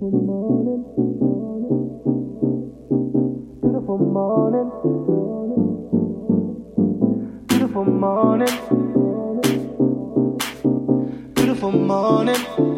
Morning, beautiful morning. Beautiful morning. Beautiful morning.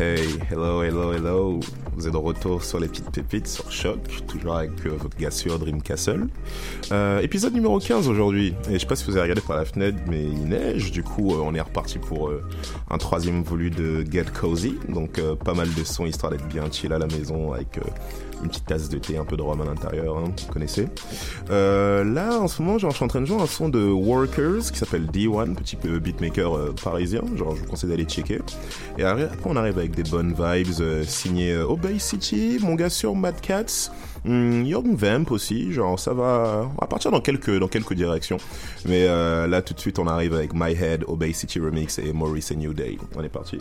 Hey. Hello. Vous êtes de retour sur les petites pépites sur Choc, toujours avec euh, votre gars sur Dream Castle. Euh, épisode numéro 15 aujourd'hui. Et je sais pas si vous avez regardé par la fenêtre, mais il neige. Du coup, euh, on est reparti pour euh, un troisième volume de Get Cozy. Donc, pas mal de sons histoire d'être bien chill à la maison avec une petite tasse de thé, un peu de rhum à l'intérieur, hein, vous connaissez. Là, en ce moment, genre, je suis en train de jouer un son de Workers qui s'appelle D1, petit beatmaker parisien. Genre, je vous conseille d'aller checker. Et après, on arrive avec des bonnes vibes euh, signées euh, Obey City, mon gars sur Mad Cats. Hmm, Young Vamp aussi, genre ça va, partir dans quelques dans quelques directions. Mais euh, là tout de suite on arrive avec My Head, Obey City Remix et Maurice et New Day. On est parti.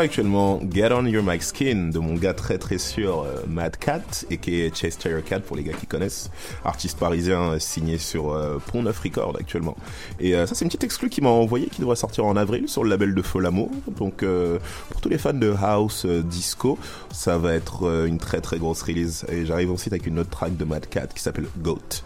Actuellement Get On Your Mic Skin de mon gars très très sûr euh, Mad Cat et qui est Chase Terrier Cat pour les gars qui connaissent, artiste parisien euh, signé sur euh, Pont Neuf Record actuellement. Et ça c'est une petite exclue qui m'a envoyé qui devrait sortir en avril sur le label de Folamo. Donc pour tous les fans de house disco, ça va être une très très grosse release. Et j'arrive ensuite avec une autre track de Mad Cat qui s'appelle Goat.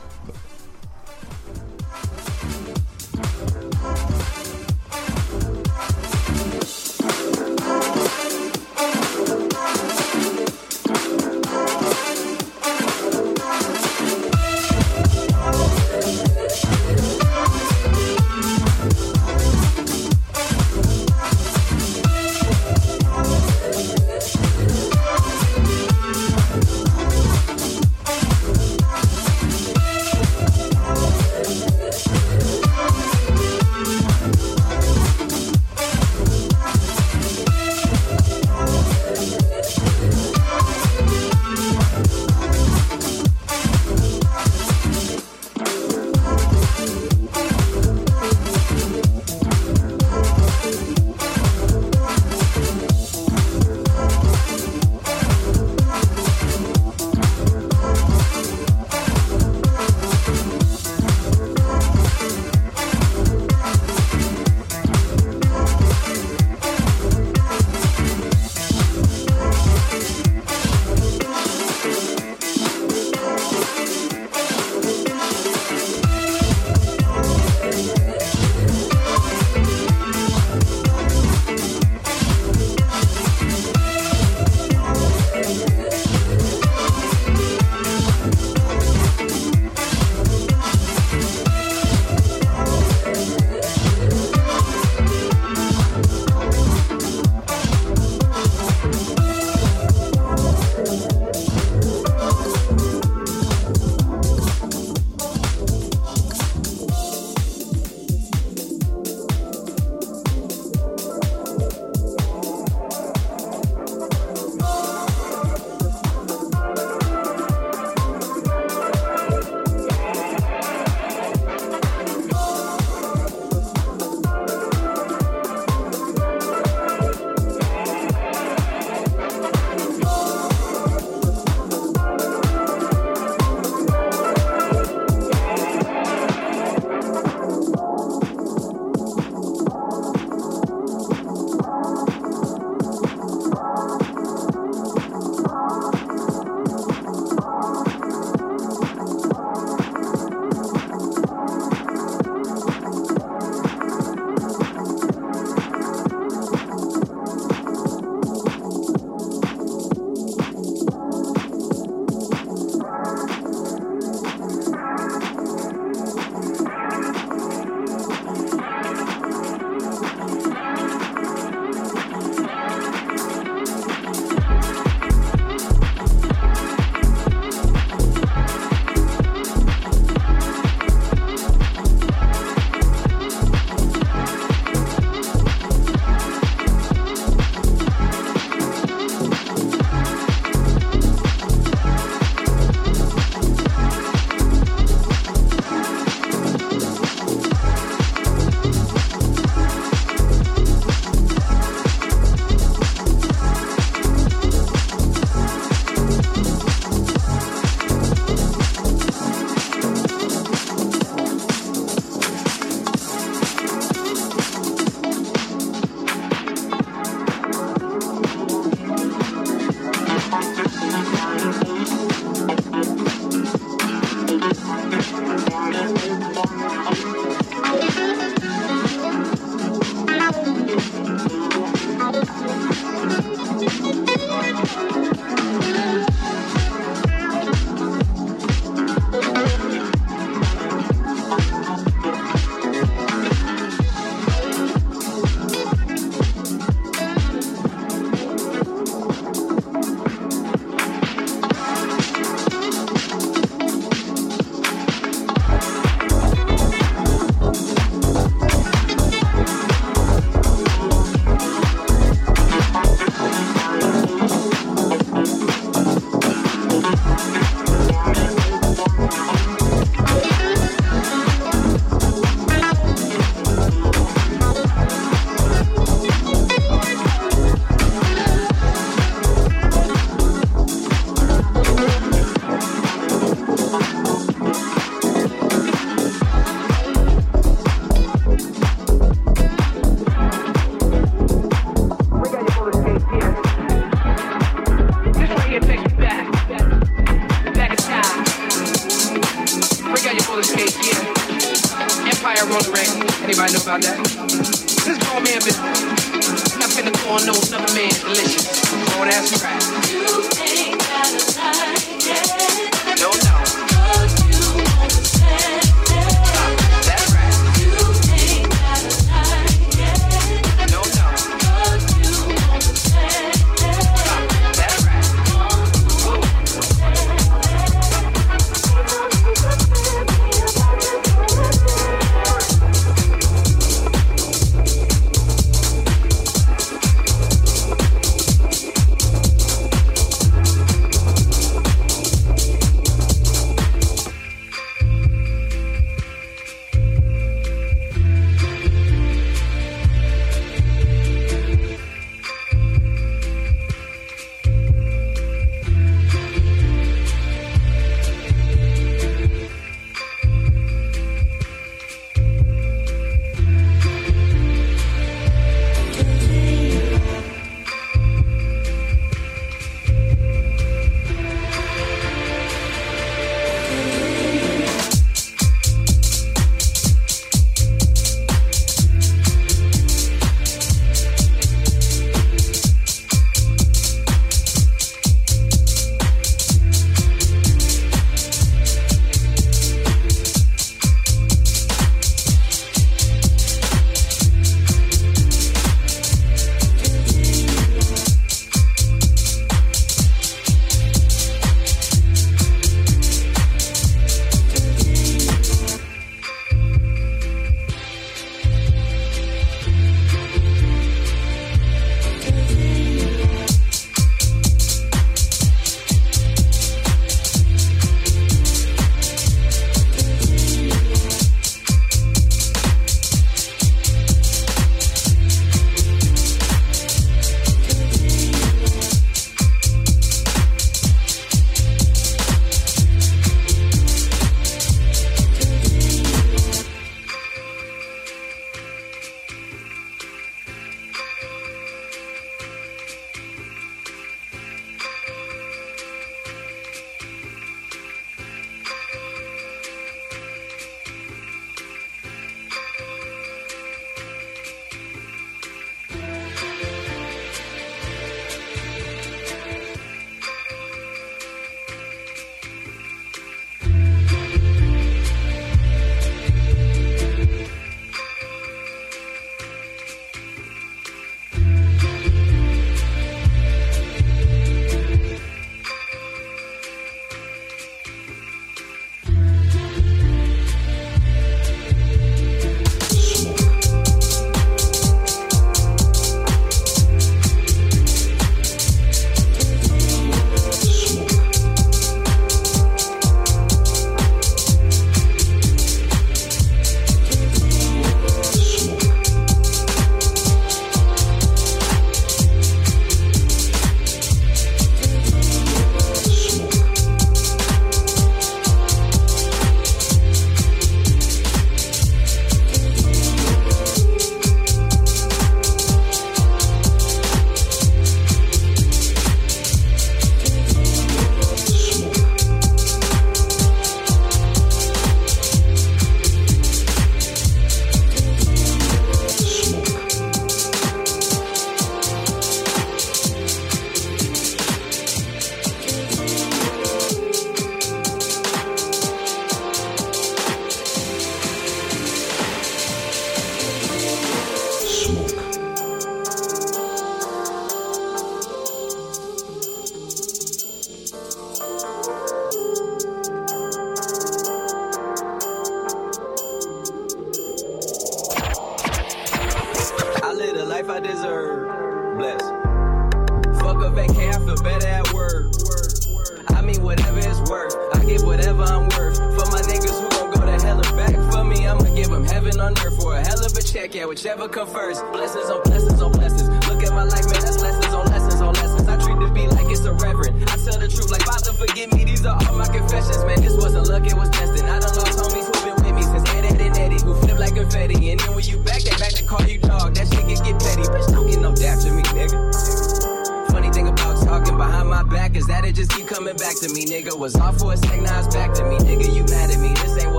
I got that.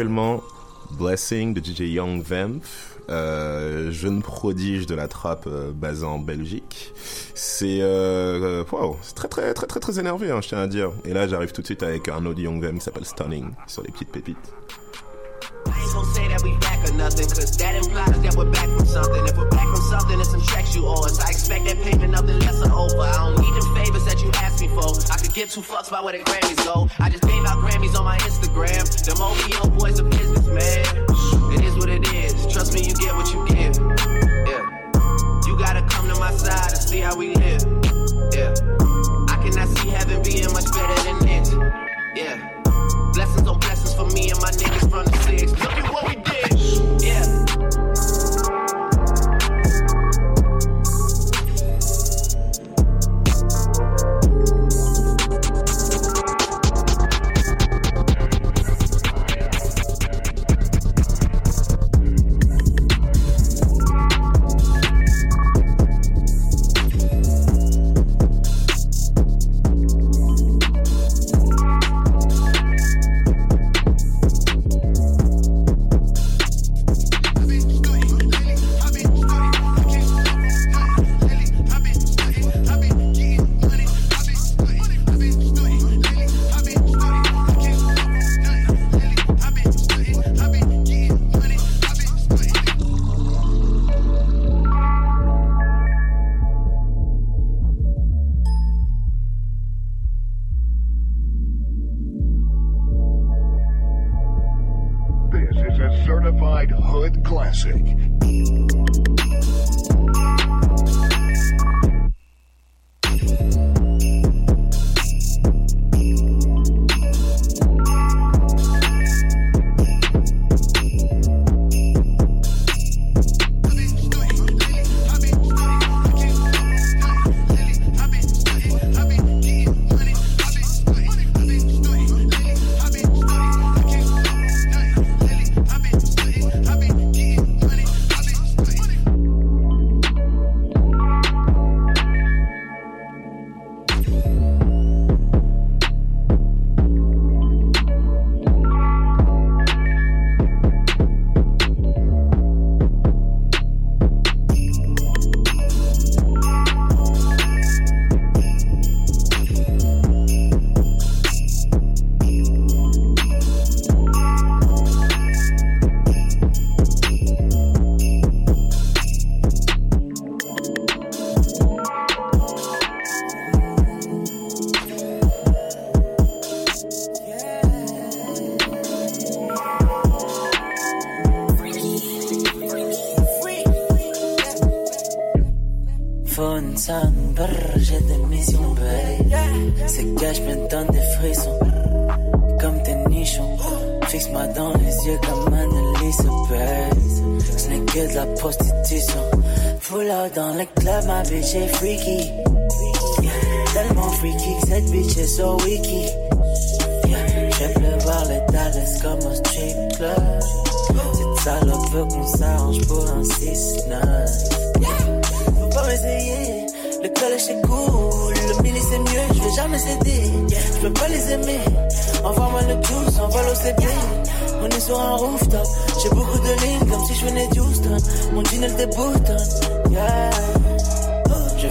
Actuellement Blessing de DJ Young Vamp, euh, jeune prodige de la trappe euh, basé en Belgique. C'est euh, euh, wow, c'est très très très très très énervé, hein, je tiens à dire. Et là, j'arrive tout de suite avec un autre Young Vamp qui s'appelle Stunning sur les petites pépites. I ain't gon' say that we back or nothing, cause that implies that we're back from something. If we're back from something, it's some checks you owe us. I expect that payment of the lesser over. I don't need them favors that you asked me for. I could give two fucks about where the Grammys go. I just gave out Grammys on my Instagram. Them OVO boys are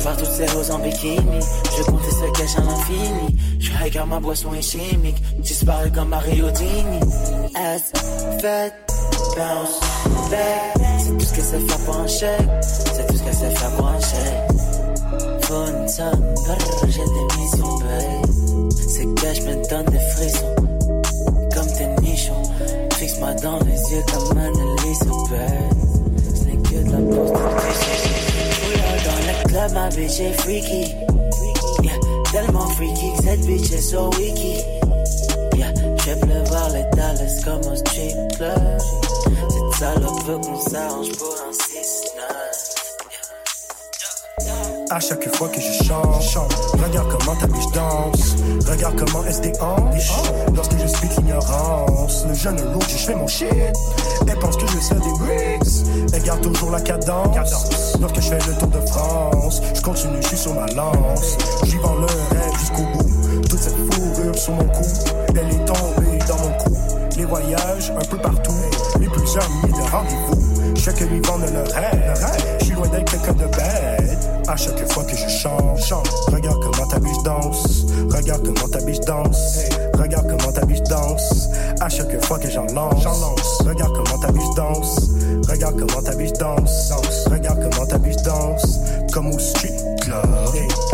Faire toutes ces roses en bikini, je compte ce cash à l'infini. Je high ma boisson est chimique, disparu comme Mario Dini. Ass, fat, bounce, back. C'est tout ce qu'elle sait faire pour un chèque, c'est tout ce qu'elle sait faire pour un chèque. Brr, j'ai des missions, babe. Ces cash me donnent des frissons, comme tes nichons. Fixe-moi dans les yeux comme Annalise, babe. Ce n'est que de la prostitution. Club, ma bitch est freaky. Yeah, tellement freaky que cette bitch est so wiki. Yeah, je vais pleuvoir les Dallas comme au strip club. Cette salope veut qu'on s'arrange pour un À chaque fois que je chante. Regarde comment ta biche danse. Regarde comment elle se déhanche. Lorsque je suis l'ignorance, le jeune lourd, je fais mon shit. Elle pense que je sais des bricks. Elle garde toujours la cadence. Lorsque je fais le tour de France, je continue, je suis sur ma lance. J'y vends le rêve jusqu'au bout. Toute cette fourrure sur mon cou. Elle est tombée dans mon cou. Les voyages un peu partout. Les plusieurs milliers de rendez-vous. Je fais que lui le rêve. Je suis loin d'être quelqu'un de bête à chaque fois que je change. change. Regarde comment ta biche danse, regarde comment ta biche danse, regarde comment ta biche danse. À chaque fois que j'en lance, lance, regarde comment ta biche danse, regarde comment ta biche danse, danse. regarde comment ta biche danse. Comme au street club,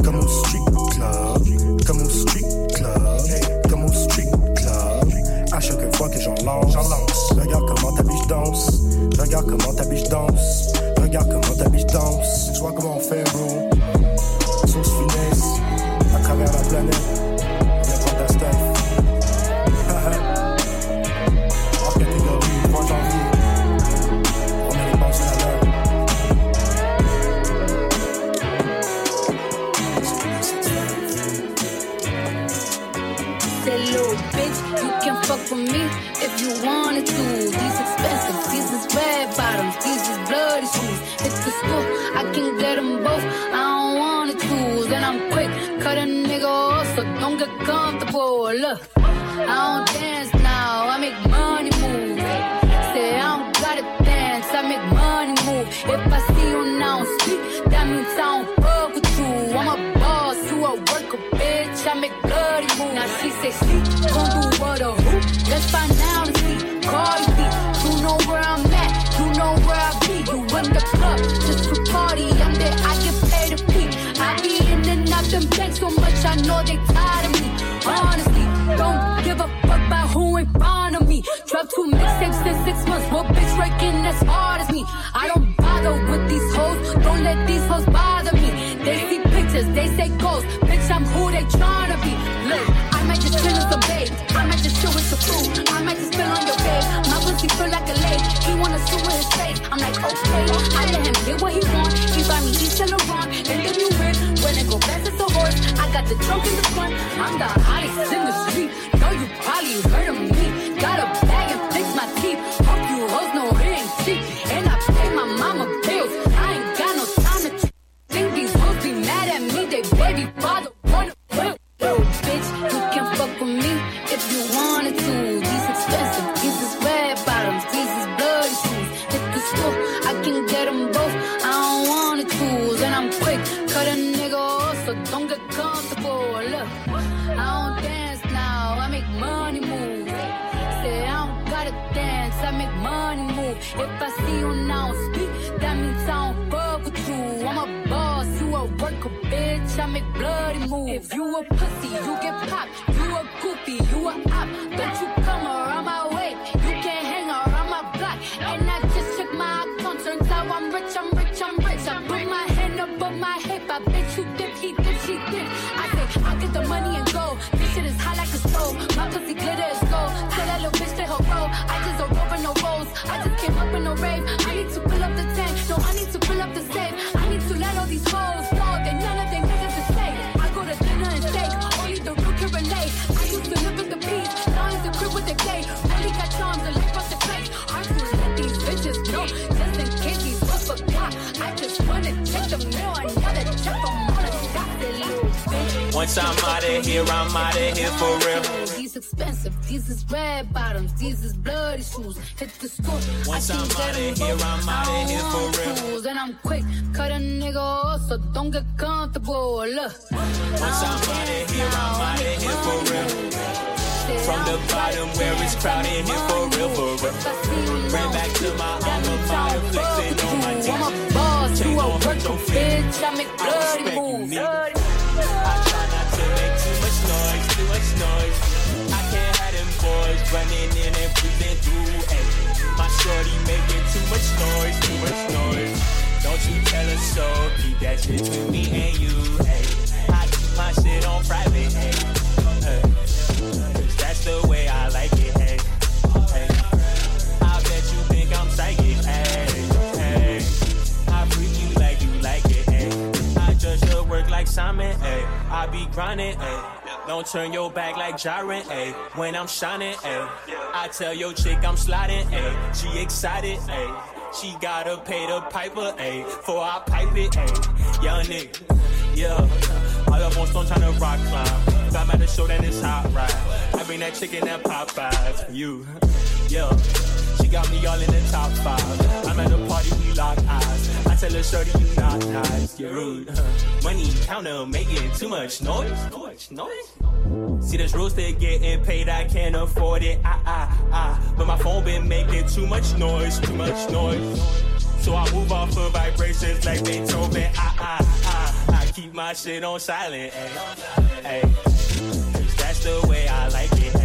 comme au street club, comme au street club, comme au street club. À chaque fois que j'en lance, lance, regarde comment ta biche danse, regarde comment ta biche danse, regarde comment ta biche danse. Tu vois comment on I can get them both. as hard as me. I don't bother with these hoes, don't let these hoes bother me. They see pictures, they say ghosts, bitch, I'm who they tryna be. Look, I might just chill with some babe, I might just chill with some food, I might just spill on your babe. My pussy feel like a lake, he wanna sue with his face. I'm like, okay, I let him get what he want, he buy me each and wrong and then you win. When it go fast as a horse, I got the trunk in the front, I'm the hottest in the street. Know you probably heard him Don't turn your back like Jaren, ayy. When I'm shining, ayy. I tell your chick I'm sliding, ayy. She excited, ayy. She gotta pay the piper, ayy. For I pipe it, ayy. Young nigga, yeah. All up on stone tryna rock climb. Got at the show that it's hot, right? I bring that chicken that Popeyes for you, yeah. She got me all in the top five. I'm at the party, we lock eyes. Tell her, shorty, you not nice, you're rude. Money counter making too much noise, noise, noise. See this rooster getting paid, I can't afford it. Ah ah ah, but my phone been making too much noise, too much noise. So I move off of vibrations like Beethoven. Ah ah ah, I keep my shit on silent. Ay. 'Cause that's the way I like it.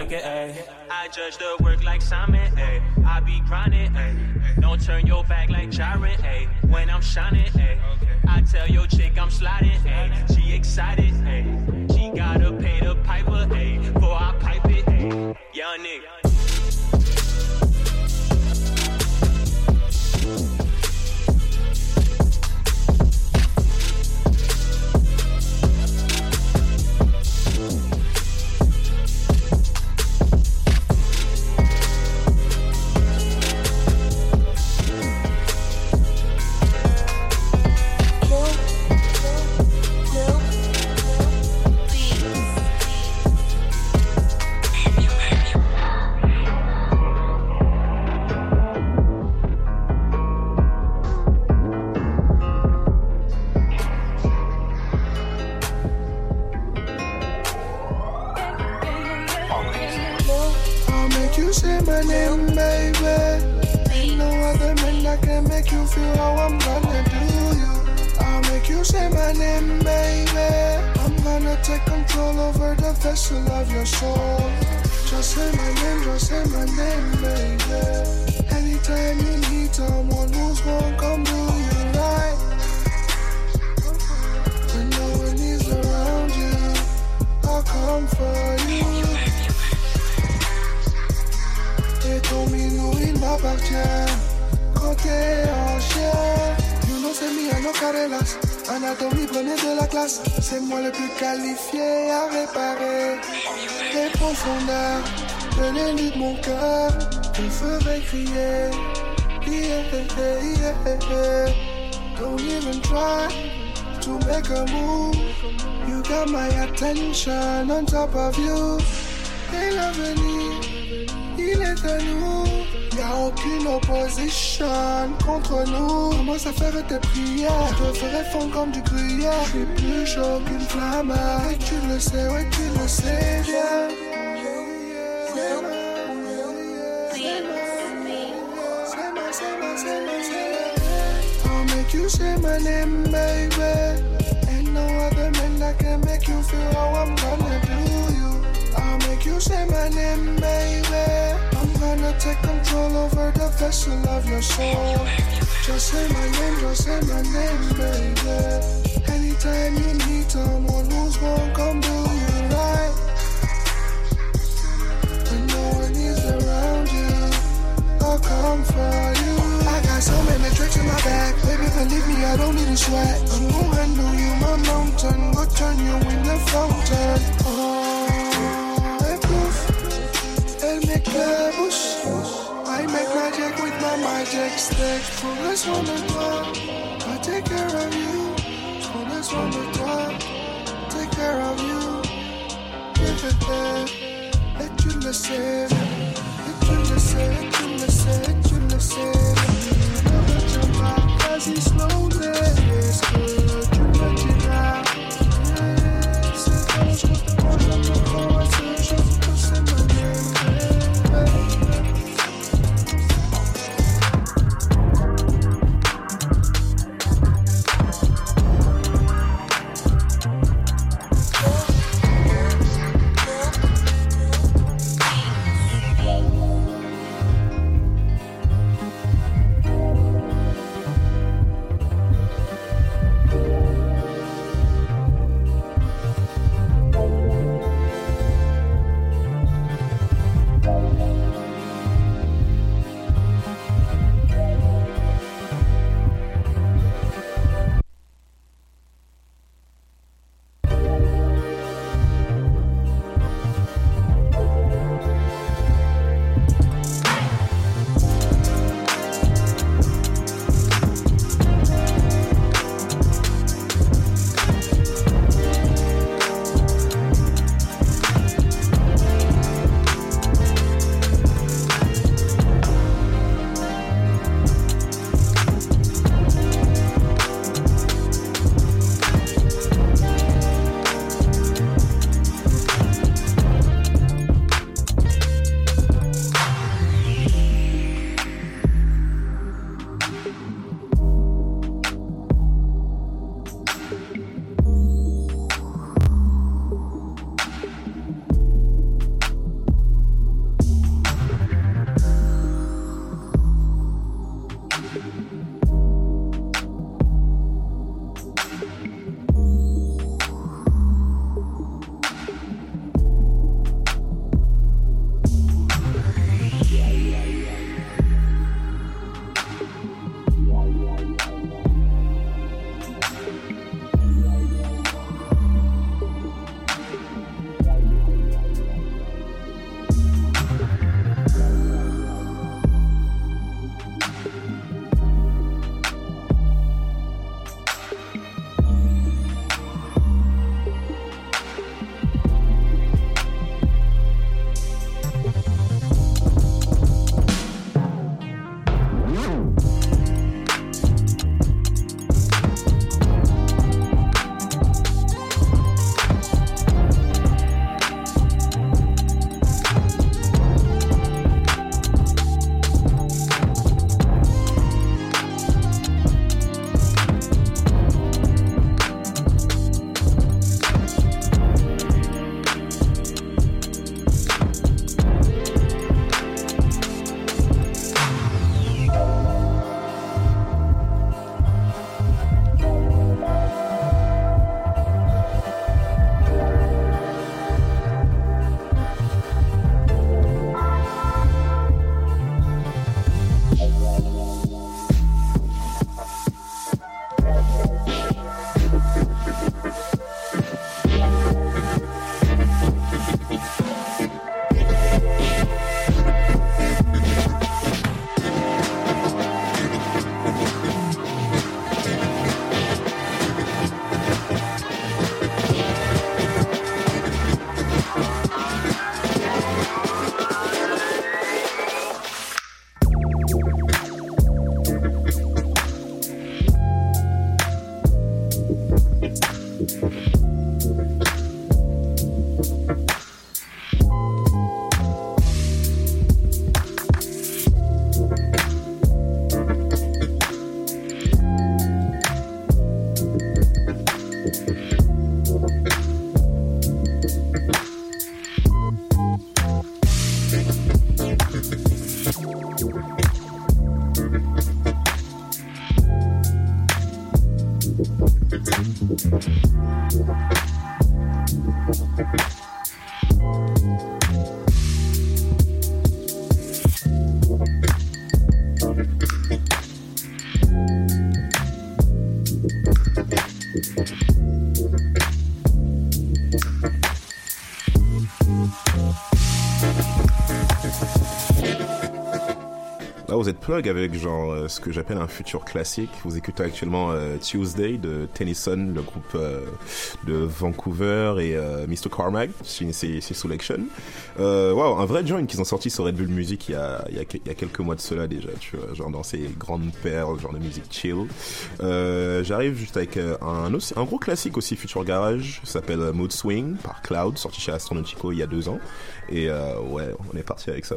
Like it. Ay. I judge the work like Simon. Ay. I be grinding. Ay. Don't turn your back like Jaren. Ay. When I'm shining. Ay. I tell your chick I'm sliding. Ay. She excited. Ay. She gotta pay the piper. Ay. Before I pipe it. Ay. Young nigga. Les profondeurs de mon cœur Te ferait crier Yeah, yeah, yeah. Don't even try to make a move You got my attention on top of you Et l'avenir il est à nous. Y a aucune opposition contre nous. Commence à faire tes prières? Je te ferai fondre comme du gruyère. Je plus chaud qu'une flamme. Et tu le sais, ouais, tu le sais bien. Say my name, baby. Ain't no other man that can make you feel how I'm gonna do you. I'll make you say my name, baby. I'm gonna take control over the vessel of your soul. Just say my name, just say my name, baby. Anytime you need someone who's gonna come do you right. When no one is around you, I'll come for you. I got so many tricks in my bag, baby. Believe me, I don't need a sweat. I'm gonna handle you, my mountain. Go turn you in the fountain. Oh, pouf, elle m'éclabousse. I make magic with my magic stick. Prends soin de toi, I take care of you. Prends soin de toi, take care of you. Yeah, yeah, yeah. Et tu le sais, et tu as it's lonely. Avec genre euh, ce que j'appelle un futur classique. Vous écoutez actuellement euh, Tuesday de Tennyson, le groupe euh, de Vancouver et Mr. Carmack, c'est c'est- c'est Selection. Wow, un vrai joint qu'ils ont sorti sur Red Bull Music il y, a, il, y a, quelques mois de cela déjà, genre dans ces grandes perles, genre de musique chill. J'arrive juste avec un, un gros classique aussi Future Garage, s'appelle Mood Swing par Cloud, sorti chez Astronautico il y a deux ans. Et ouais, on est parti avec ça.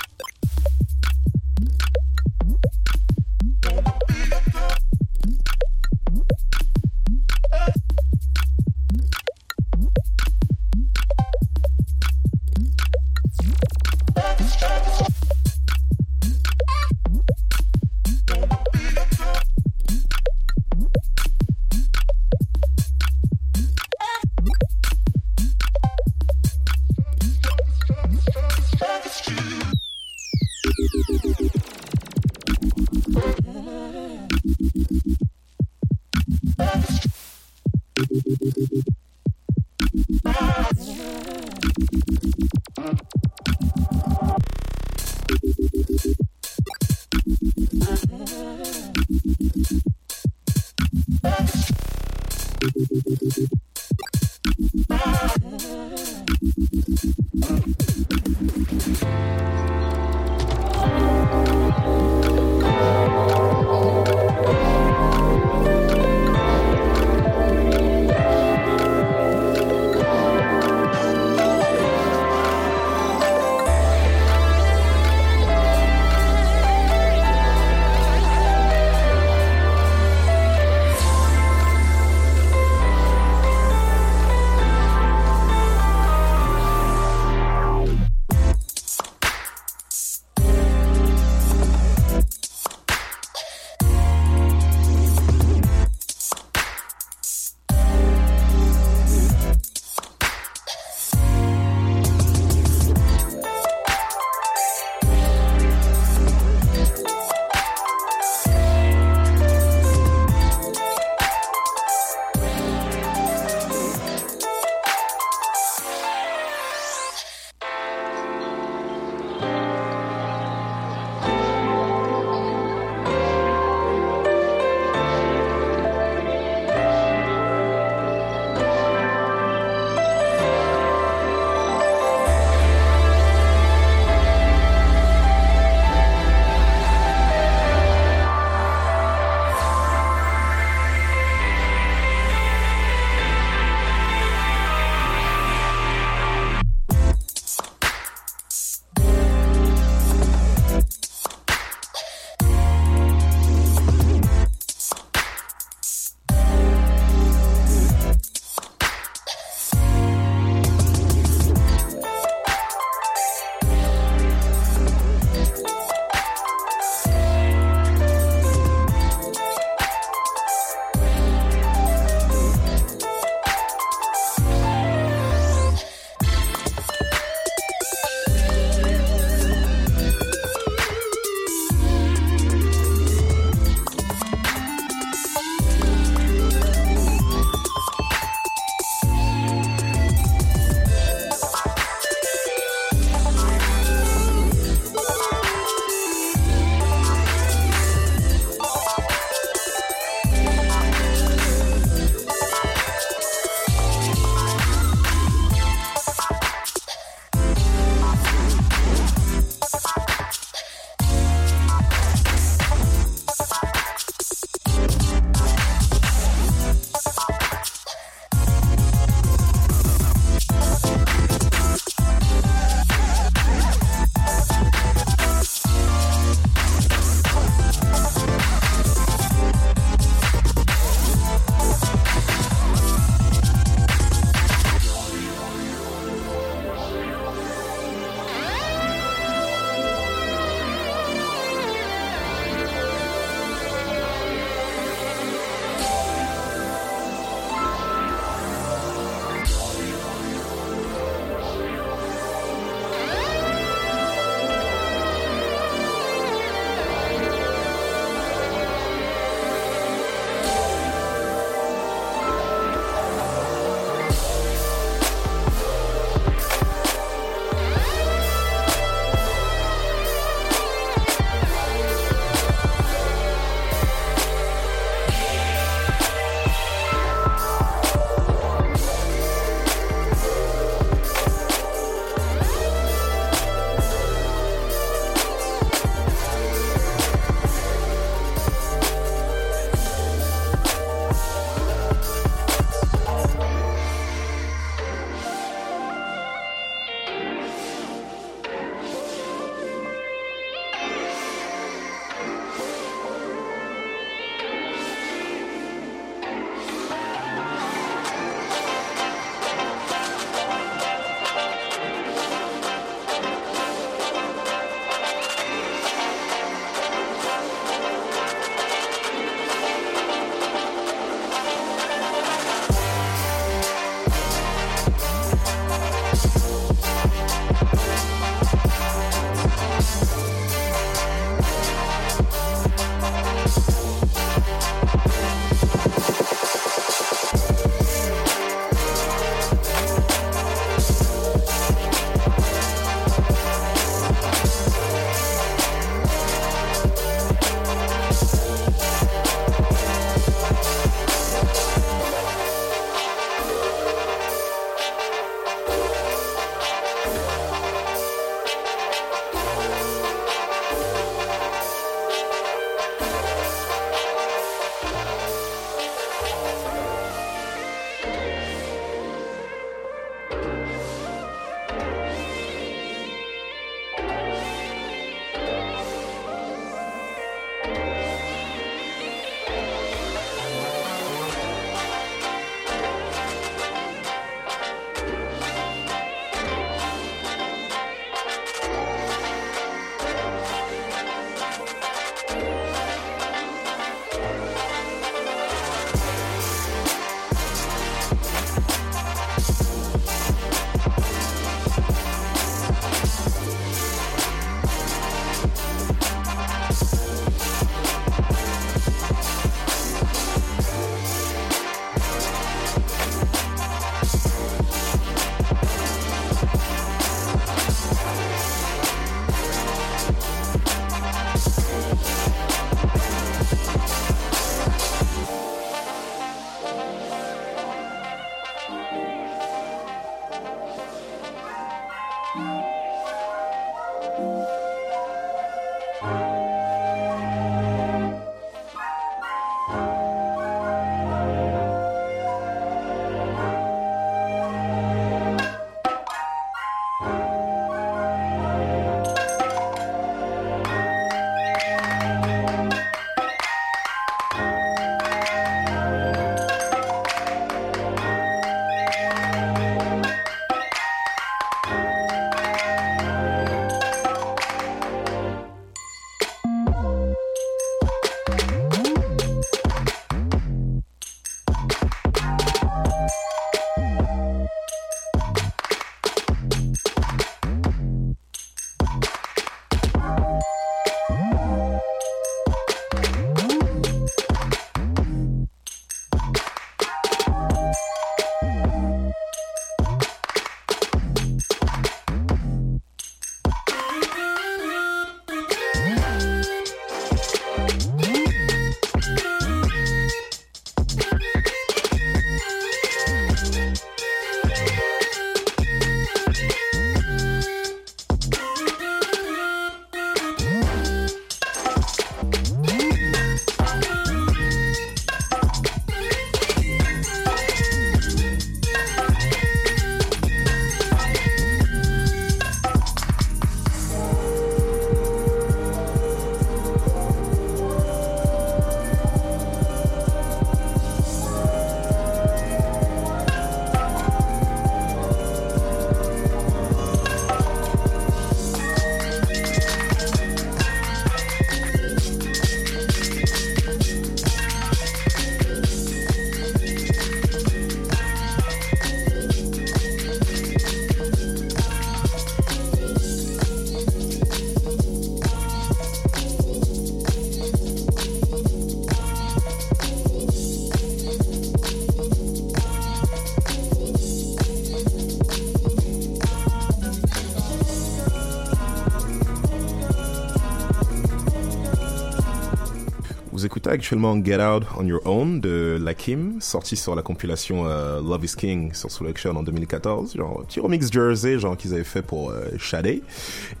Actuellement Get Out on Your Own de Lakim, sorti sur la compilation euh, Love is King sur Selection en 2014. Genre, petit remix Jersey, genre qu'ils avaient fait pour euh.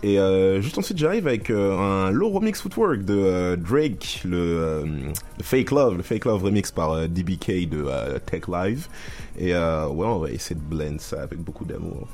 Et euh, juste ensuite, j'arrive avec euh, un low remix footwork de Drake, le, le Fake Love, le Fake Love remix par DBK de Tech Live. Et ouais, on va essayer de blend ça avec beaucoup d'amour.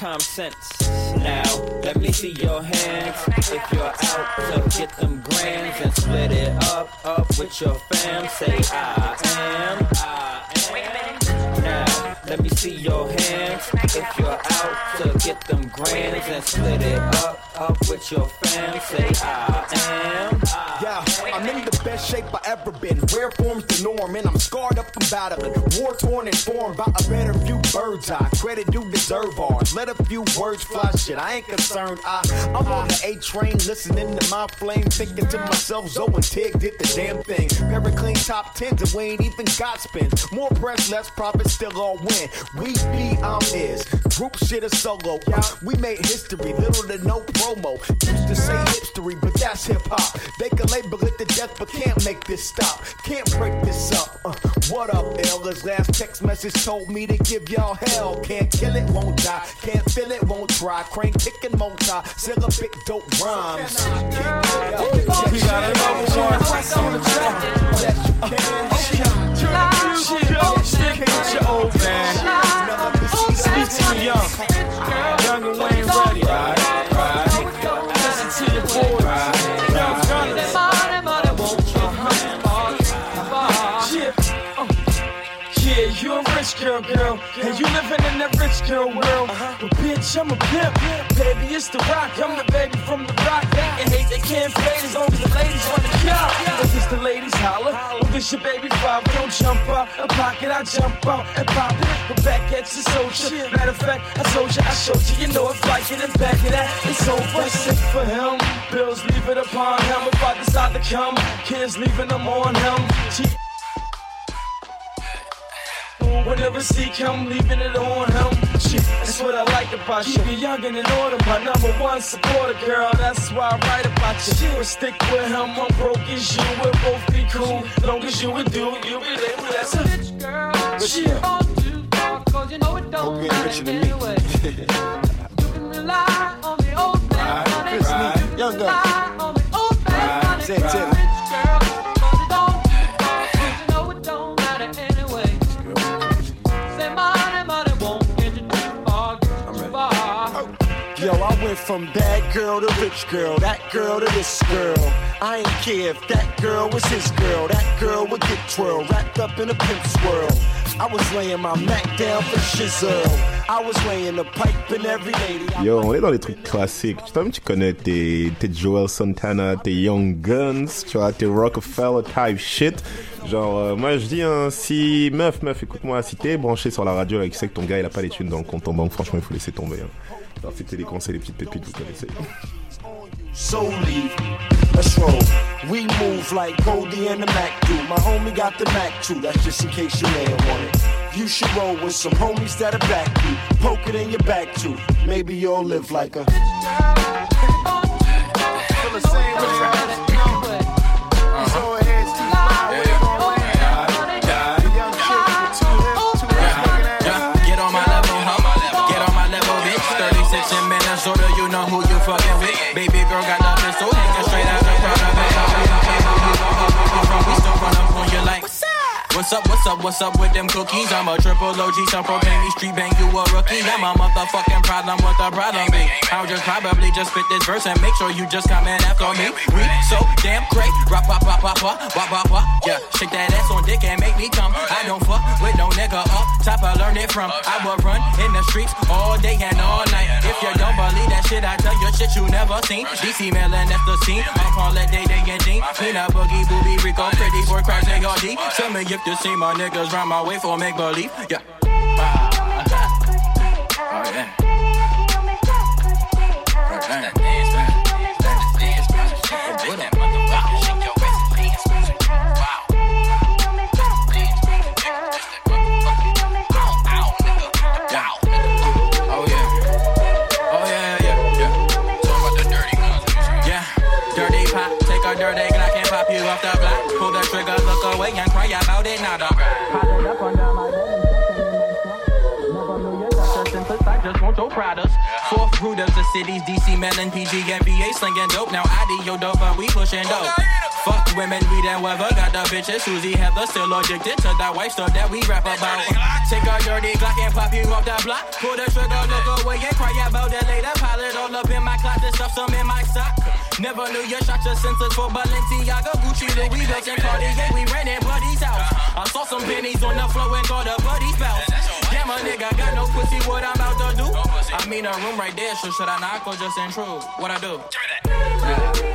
Common sense. Now, let me see your hands. If you're out to get them grands and split it up, up with your fam. Say I am, I am. Now, let me see your hands. If you're out to get them grands and split it up, up with your fam. Say I am. Yeah, I'm in the best shape I ever been. Rare forms the norm, and I'm scarred up from battling. Shit. I ain't concerned. I, I'm on the A train, listening to my flame, thinking to myself, Zoe and Tig did the damn thing. Clean top tens, and we ain't even got spins. More press, less profit, still all win. We be, I'm is. Group shit is solo. We made history, little to no promo. Used to say history, but that's hip hop. They can label it to death, but can't make this stop. Can't break this up. Uh, what up, L? His last text message told me to give y'all hell. Can't kill it, won't die. Can't feel it, won't try. Crane kicking multi. Still a big dope rhymes. We got another one. on the track. Stick with your old man. Speak to the young. Young and Wayne ready. Right, girl, girl, and you living in that rich girl world. Uh-huh. But bitch, I'm a pimp, baby, it's the rock. I'm the baby from the rock. They can hate, they can't fade as long as the ladies want to cop. If it's the ladies holler, if it's your baby father, don't jump out. A pocket, I jump out and pop it. But back at your soldier. Matter of fact, I told you, I showed you, you know if like it and back it that, it's over. Sick for him, bills leave it upon him. If I decide to come, kids leaving them on him. She Whenever see come, leaving it on him. Shit, that's what I like about you. Keep you young and in order, my number one supporter, girl. That's why I write about you. But stick with him, I'm broke as you. We'll both be cool, long as you would do. You be there, that's a bitch, girl. Yeah. Cause you know it don't okay, richer than me. You can rely on the old man. Right, Chris right. Young gun. From bad girl to rich girl, that girl to this girl. I ain't care if that girl was his girl, that girl would get twirled, wrapped up in a pimp swirl. I was laying my Mac down for shizzle. Yo, on est dans les trucs classiques. Tu tu connais tes, tes Joel Santana, tes Young Guns, tu vois, tes Rockefeller type shit. Genre, euh, moi je dis, hein, si meuf, meuf, écoute-moi, si t'es branché sur la radio là, qui sait que ton gars il a pas les thunes dans le compte en banque, franchement il faut laisser tomber. Hein. Alors, les conseils, les petites pépites, vous connaissez. So leave. Let's roll. We move like Goldie and the Mac do. My homie got the Mac too. That's just in case you may want it. You should roll with some homies that'll back you. Poke it in your back too. Maybe you'll live like a. What's up, what's up, what's up with them cookies? I'm a triple OG, some propane street bang, you a rookie. I'm a motherfucking problem, what the problem be? I'll just probably just spit this verse and make sure you just come in after me. We so damn great, rap, pop, pop, pop, pop, pop, pop. Yeah, shake that ass on dick and make me come. I don't fuck with no nigga up top, I learned it from. I will run in the streets all day and all night. If you don't believe that shit, I tell you shit you never seen. DC Mellon, that's the scene. I'm calling Day Day and Dean. Clean up Boogie, Booby, Rico, Pretty Boy, Crash, ARD. Tell me if you see my niggas round my way for make believe. Yeah. Products. Fourth root of the cities, DC, Melon, PG, NBA, slinging dope. Now ID, yo, dope, but we pushing dope. Fuck women, we done weather. Got the bitches, Susie Heather, still addicted to that white stuff that we rap about. Take a dirty Glock and pop you off that block. Pull the trigger, look away and cry about it later. Pile it all up in my closet, stuff some in my sock. Never knew you shot your senses for Balenciaga, Gucci, Louis, and Cartier. We ran in Buddy's house. I saw some pennies on the floor and thought of Buddy's spouse. Damn, a nigga got no pussy, what I'm about to do? I mean, a room right there, so should I knock or just intrude? What I do?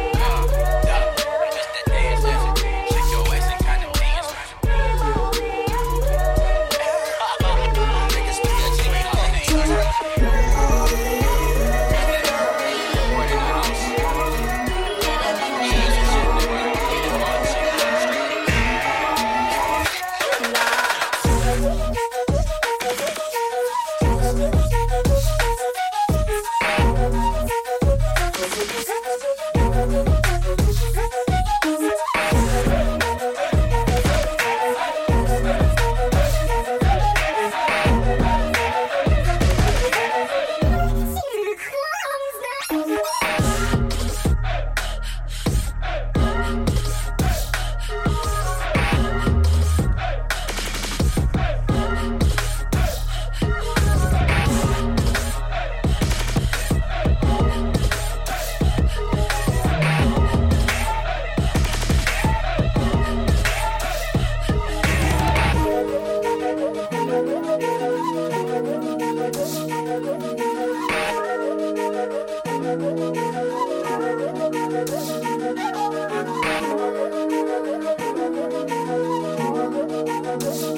oh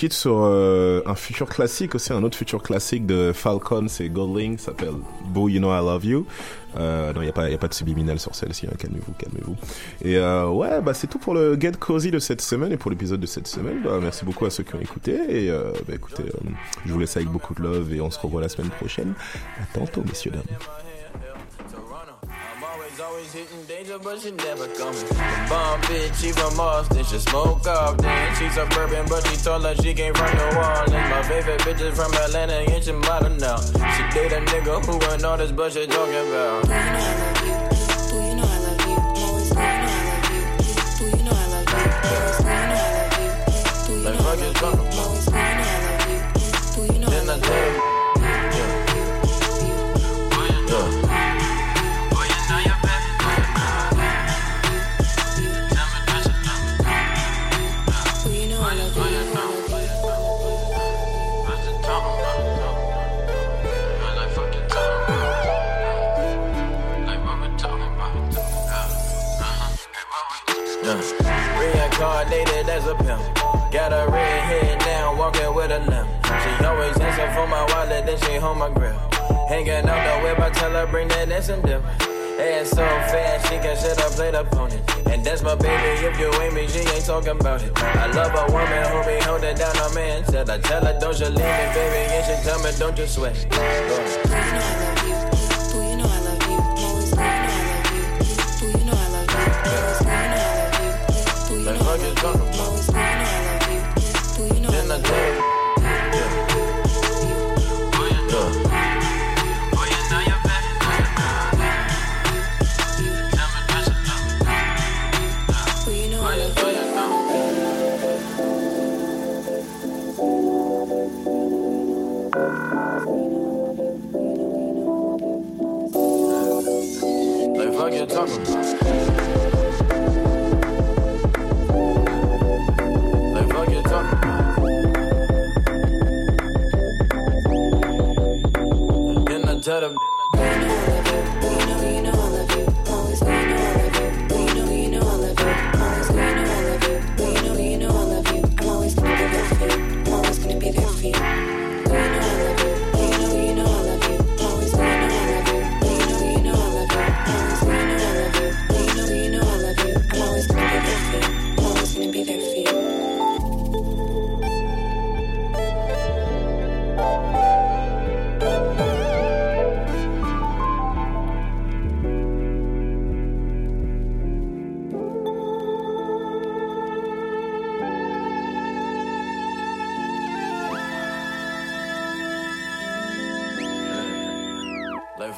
quitte sur euh, un futur classique aussi, un autre futur classique de Falcon, c'est Goldling, s'appelle Boo You Know I Love You. Euh, non, il n'y a, pas- a pas de subliminal sur celle-ci, hein, calmez-vous, calmez-vous. Et euh, ouais, bah c'est tout pour le Get Cozy de cette semaine et pour l'épisode de cette semaine. Bah, merci beaucoup à ceux qui ont écouté et bah, écoutez, je vous laisse avec beaucoup de love et on se revoit la semaine prochaine. À tantôt, messieurs, dames. Always hitting danger, but she never coming. Bomb bitch, she from Austin, she smoke off then. She suburban, but she told her she can't run from wall. And My favorite bitch is from Atlanta, and she model now. She date a nigga who ain't all this bullshit talking about. A pimp. Got a red head now, walking with a limp. She always asking for my wallet, then she hold my grip. Hanging out the whip, I tell her bring that ass and dip. Ass so fast, she can shit up, plate up on it. And that's my baby, if you ain't me, she ain't talking about it. I love a woman who be holding down a man. Said I tell her, don't you leave me, baby, and she tell me, don't you sweat. Go.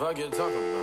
Fuck you talking about?